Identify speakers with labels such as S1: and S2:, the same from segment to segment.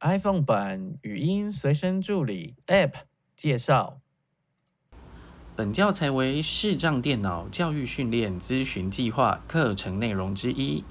S1: iPhone 版语音随身助理 App 介绍。本教材为视障电脑教育训练咨询计划课程内容之一，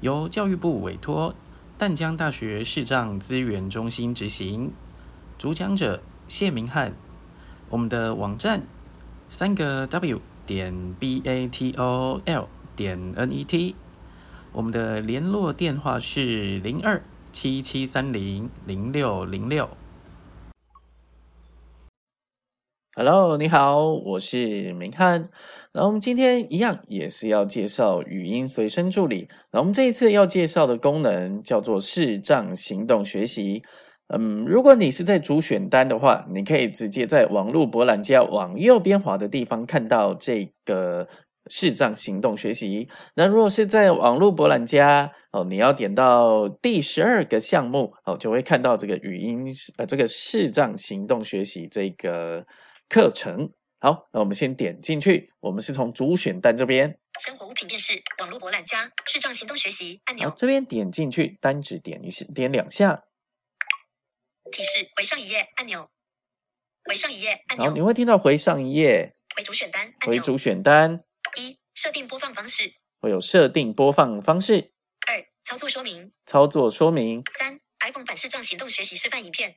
S1: 由教育部委托淡江大学视障资源中心执行。主讲者谢明翰。我们的网站三个 W 点 B A T O L 点 N E T。我们的联络电话是零二。七七三零零六零六，Hello，你好，我是明翰。然后我们今天一样也是要介绍语音随身助理。那我们这一次要介绍的功能叫做视障行动学习。嗯，如果你是在主选单的话，你可以直接在网络博览家往右边滑的地方看到这个。视障行动学习。那如果是在网络博览家哦，你要点到第十二个项目哦，就会看到这个语音呃，这个视障行动学习这个课程。好，那我们先点进去。我们是从主选单这边，
S2: 生活物品辨识，网络博览家，视障行动学习按钮。
S1: 这边点进去，单指点一下，点两下。
S2: 提示：回上一页按钮。回上一页按钮。
S1: 好，你会听到回上一页。
S2: 回主选单。
S1: 回主选单。
S2: 一、设定播放方式
S1: 会有设定播放方式。
S2: 二、操作说明
S1: 操作说明。
S2: 三、iPhone 版视障行动学习示范影片。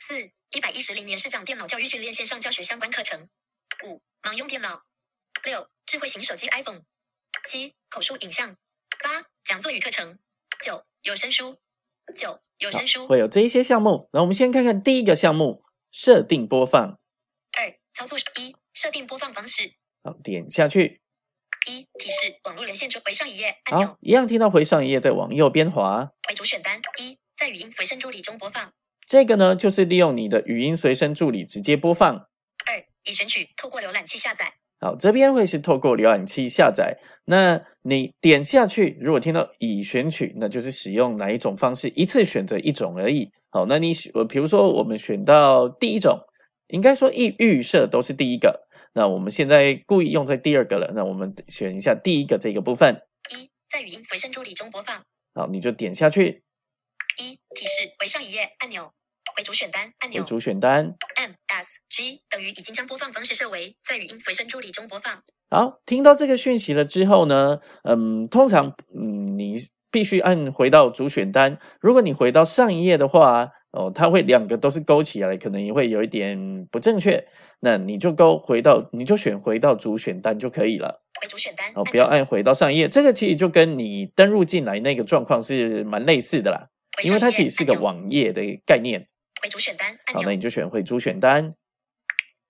S2: 四、一百一十零年视障电脑教育训练线上教学相关课程。五、盲用电脑。六、智慧型手机 iPhone。七、口述影像。八、讲座与课程。九、有声书。九、有声书
S1: 会有这一些项目。那我们先看看第一个项目：设定播放。
S2: 二、操作一、设定播放方式。
S1: 好，点下去。
S2: 一提示网络连线中回上一页按钮，
S1: 一样听到回上一页，再往右边滑。
S2: 回主选单一，在语音随身助理中播放。
S1: 这个呢，就是利用你的语音随身助理直接播放。
S2: 二已选取透过浏览器下载。
S1: 好，这边会是透过浏览器下载。那你点下去，如果听到已选取，那就是使用哪一种方式，一次选择一种而已。好，那你我，比如说我们选到第一种，应该说预预设都是第一个。那我们现在故意用在第二个了，那我们选一下第一个这个部分。
S2: 一，在语音随身助理中播放。
S1: 好，你就点下去。
S2: 一，提示回上一页按钮，回主选单按钮。
S1: 主选单。
S2: M S G 等于已经将播放方式设为在语音随身助理中播放。
S1: 好，听到这个讯息了之后呢，嗯，通常嗯你必须按回到主选单。如果你回到上一页的话。哦，它会两个都是勾起来，可能也会有一点不正确。那你就勾回到，你就选回到主选单就可以了。
S2: 回主选单，
S1: 哦，不要按回到上一页。这个其实就跟你登录进来那个状况是蛮类似的啦，因为它其实是个网页的概念。
S2: 回主选单，
S1: 好，那你就选回主选单。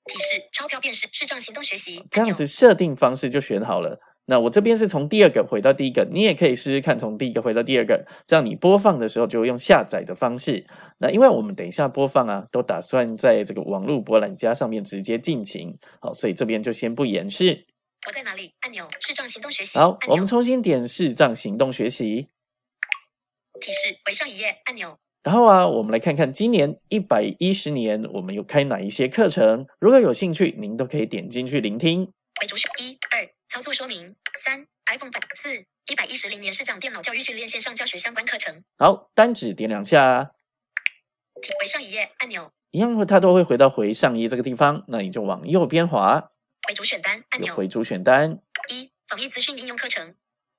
S2: 提示：钞票辨识视障行动学习。
S1: 这样子设定方式就选好了。那我这边是从第二个回到第一个，你也可以试试看从第一个回到第二个，这样你播放的时候就用下载的方式。那因为我们等一下播放啊，都打算在这个网络博览家上面直接进行，好，所以这边就先不演示。
S2: 我在哪里？按钮视障行动学习。
S1: 好，我们重新点视障行动学习。
S2: 提示回上一页按钮。
S1: 然后啊，我们来看看今年一百一十年我们有开哪一些课程，如果有兴趣，您都可以点进去聆听。
S2: 为主选一二。操作说明三，iPhone 版四一百一十零年市长电脑教育训练线上教学相关课程。
S1: 好，单指点两下，
S2: 回上一页按钮，
S1: 一样会它都会回到回上一页这个地方，那你就往右边滑，
S2: 回主选单按钮，
S1: 回主选单
S2: 一，防疫资讯应用课程。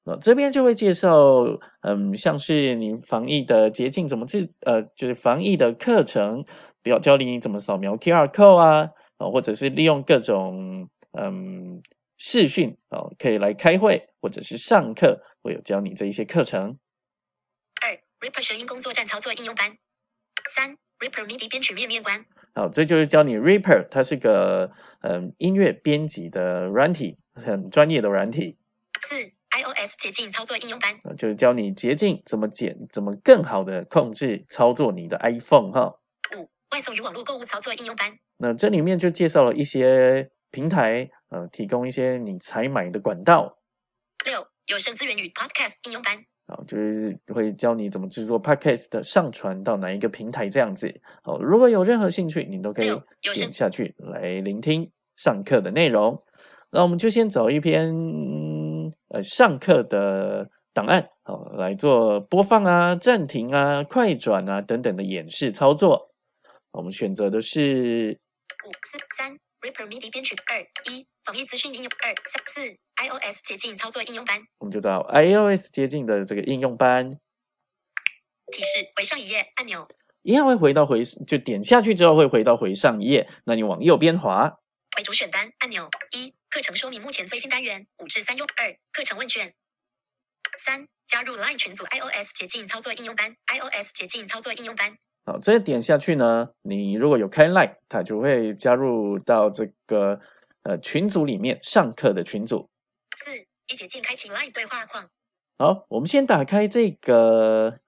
S1: 那这边就会介绍，嗯，像是你防疫的捷径怎么治，呃，就是防疫的课程，比较教你怎么扫描 QR code 啊，啊，或者是利用各种，嗯。视讯哦，可以来开会或者是上课，会有教你这一些课程。
S2: 二，Reaper 声音工作站操作应用班。三，Reaper MIDI 编曲面面观。
S1: 好，这就是教你 Reaper，它是个嗯音乐编辑的软体，很专业的软体。
S2: 四，iOS 捷径操作应用班。
S1: 就是教你捷径怎么剪，怎么更好的控制操作你的 iPhone 哈。
S2: 五，外送与网络购物操作应用班。
S1: 那这里面就介绍了一些。平台呃，提供一些你采买的管道。
S2: 六有声资源与 Podcast 应用班，
S1: 好，就是会教你怎么制作 Podcast 的上传到哪一个平台这样子。好，如果有任何兴趣，你都可以点下去来聆听上课的内容。那我们就先走一篇呃上课的档案好来做播放啊、暂停啊、快转啊等等的演示操作。我们选择的是
S2: 五四三 Reaper MIDI 编曲二一防疫资讯应用二三四 iOS 捷径操作应用班
S1: 我们就找 iOS 接近的这个应用班，
S2: 提示回上一页按钮
S1: 一样会回到回，就点下去之后会回到回上一页。那你往右边滑，
S2: 回主选单按钮一课程说明目前最新单元五至三用二课程问卷。三加入 Line 群组 iOS 捷径操作应用班 iOS 捷径操作应用班。
S1: 好，这点下去呢，你如果有开 Line，它就会加入到这个呃群组里面上课的群组。
S2: 四一捷径开启 Line 对话框
S1: 好，我们先打开这个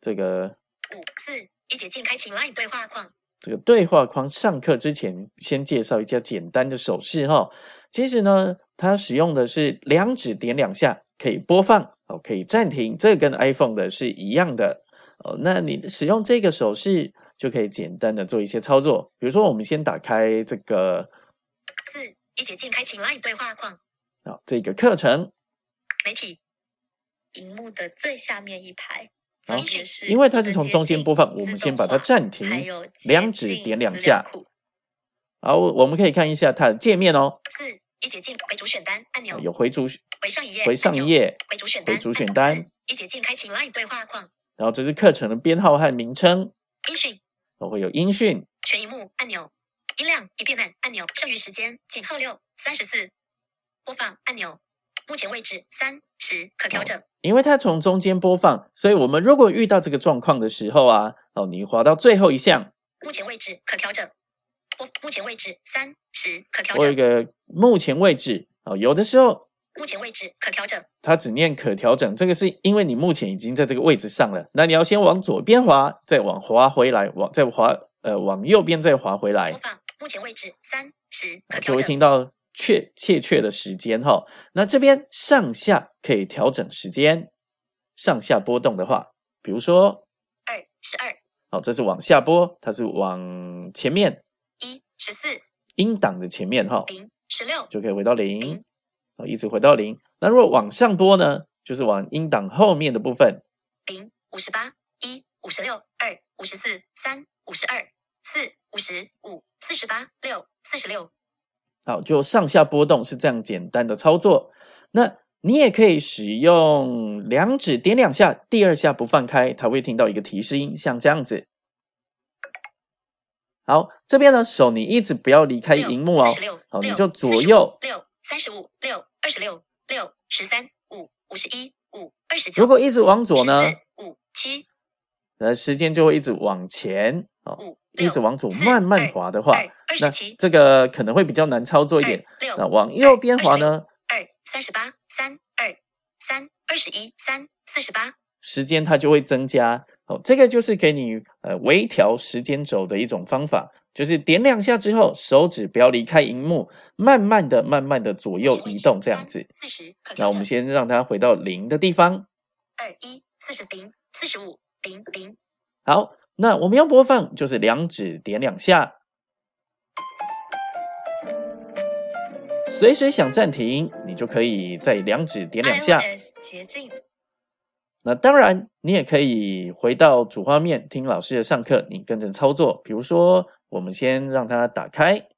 S1: 这个
S2: 五四一捷径开启 Line 对话框
S1: 这个对话框。上课之前先介绍一下简单的手势哈。其实呢，它使用的是两指点两下可以播放哦，可以暂停，这个跟 iPhone 的是一样的哦。那你使用这个手势就可以简单的做一些操作，比如说我们先打开这个
S2: 四一捷径开启 Line 对话框。
S1: 好这个课程。
S2: 媒体
S3: 荧幕的最下面一排，
S1: 因为它是从中间播放，我们先把它暂停
S3: 还有，
S1: 两指点两下。好，我们可以看一下它的界面哦，
S2: 四一捷径回主选单按钮。
S1: 有回主
S2: 回上一页
S1: 回上一页，
S2: 回主选单
S1: 回主选单。
S2: 四一捷径开启 Line 对话框。
S1: 然后这是课程的编号和名称，
S2: 音讯。
S1: 我会有音讯，
S2: 全荧幕按钮，音量一变暗按钮，剩余时间井号六三十四，播放按钮，目前位置三十可调整，
S1: 因为它从中间播放，所以我们如果遇到这个状况的时候啊，哦，你滑到最后一项，
S2: 目前位置可调整，播目前位置三十可调整
S1: 我有一，个目前位置，哦，有的时候
S2: 目前位置可调整，
S1: 它只念可调整，这个是因为你目前已经在这个位置上了，那你要先往左边滑，再往滑回来，往再滑呃往右边再滑回来
S2: 播，放目前位置三十可
S1: 就会，听到确切确的时间哈。那这边上下可以调整时间，上下波动的话，比如说，
S2: 二十二
S1: 哦，这是往下拨，它是往前面
S2: 一十四
S1: 音档的前面哈，
S2: 零十六
S1: 就可以回到零
S2: 零，
S1: 哦，一直回到零。那如果往上拨呢，就是往音档后面的部分，
S2: 零五十八一五十六二五十四三五十二四五十五四十八六四十六。
S1: 好，就上下波动是这样简单的操作。那你也可以使用两指点两下，第二下不放开，它会听到一个提示音，像这样子。好，这边呢，手你一直不要离开荧幕哦。好，你就左右。
S2: 六三十五六二十六六十三五五十一五二十九。
S1: 如果一直往左呢，
S2: 五七
S1: 呃，时间就会一直往前哦，
S2: 五
S1: 一直往左慢慢滑的话那这个可能会比较难操作一点。那往右边滑呢，
S2: 二三十八三二三二十一三四十八
S1: 时间它就会增加。哦，这个就是给你呃微调时间轴的一种方法，就是点两下之后，手指不要离开荧幕，慢慢的、慢慢的左右移动这样子。
S2: 四十
S1: 那我们先让它回到零的地方。
S2: 二一四十零四十五零零
S1: 好，那我们要播放就是两指点两下，随时想暂停，你就可以在两指点两下。那当然，你也可以回到主画面听老师的上课，你跟着操作。比如说，我们先让它打开，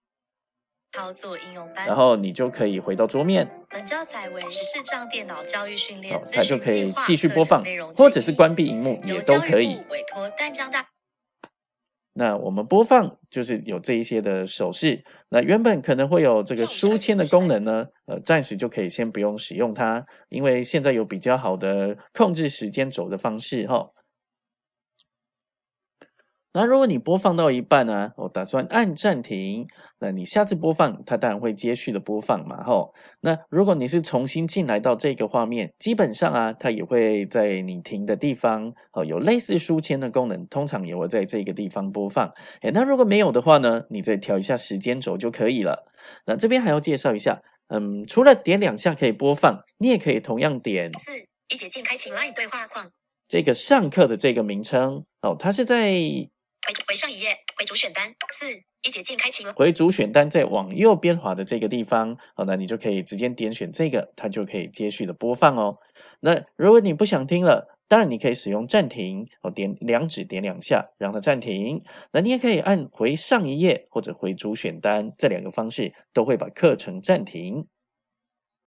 S3: 操作应用班，
S1: 然后你就可以回到桌面，
S3: 本教材为视障电脑教育训练
S1: 它就可以继续播放或者是
S3: 一
S1: 关闭荧幕也都可以。
S3: 部委托淡江大
S1: 那我们播放就是有这一些的手势，那原本可能会有这个书签的功能呢，呃，暂时就可以先不用使用它，因为现在有比较好的控制时间轴的方式哈。那如果你播放到一半呢、我打算按暂停，那你下次播放，它当然会接续的播放嘛，吼。那如果你是重新进来到这个画面，基本上啊，它也会在你停的地方，哦，有类似书签的功能，通常也会在这个地方播放。诶，那如果没有的话呢，你再调一下时间轴就可以了。那这边还要介绍一下，嗯，除了点两下可以播放，你也可以同样点
S2: 四一节键开启 Line 对话框，
S1: 这个上课的这个名称，哦，它是在
S2: 回回上一页，回主选单四一节键开启
S1: 回主选单在往右边滑的这个地方，好，那你就可以直接点选这个，它就可以接续的播放哦。那如果你不想听了，当然你可以使用暂停哦，点两指点两下让它暂停。那你也可以按回上一页或者回主选单，这两个方式都会把课程暂停。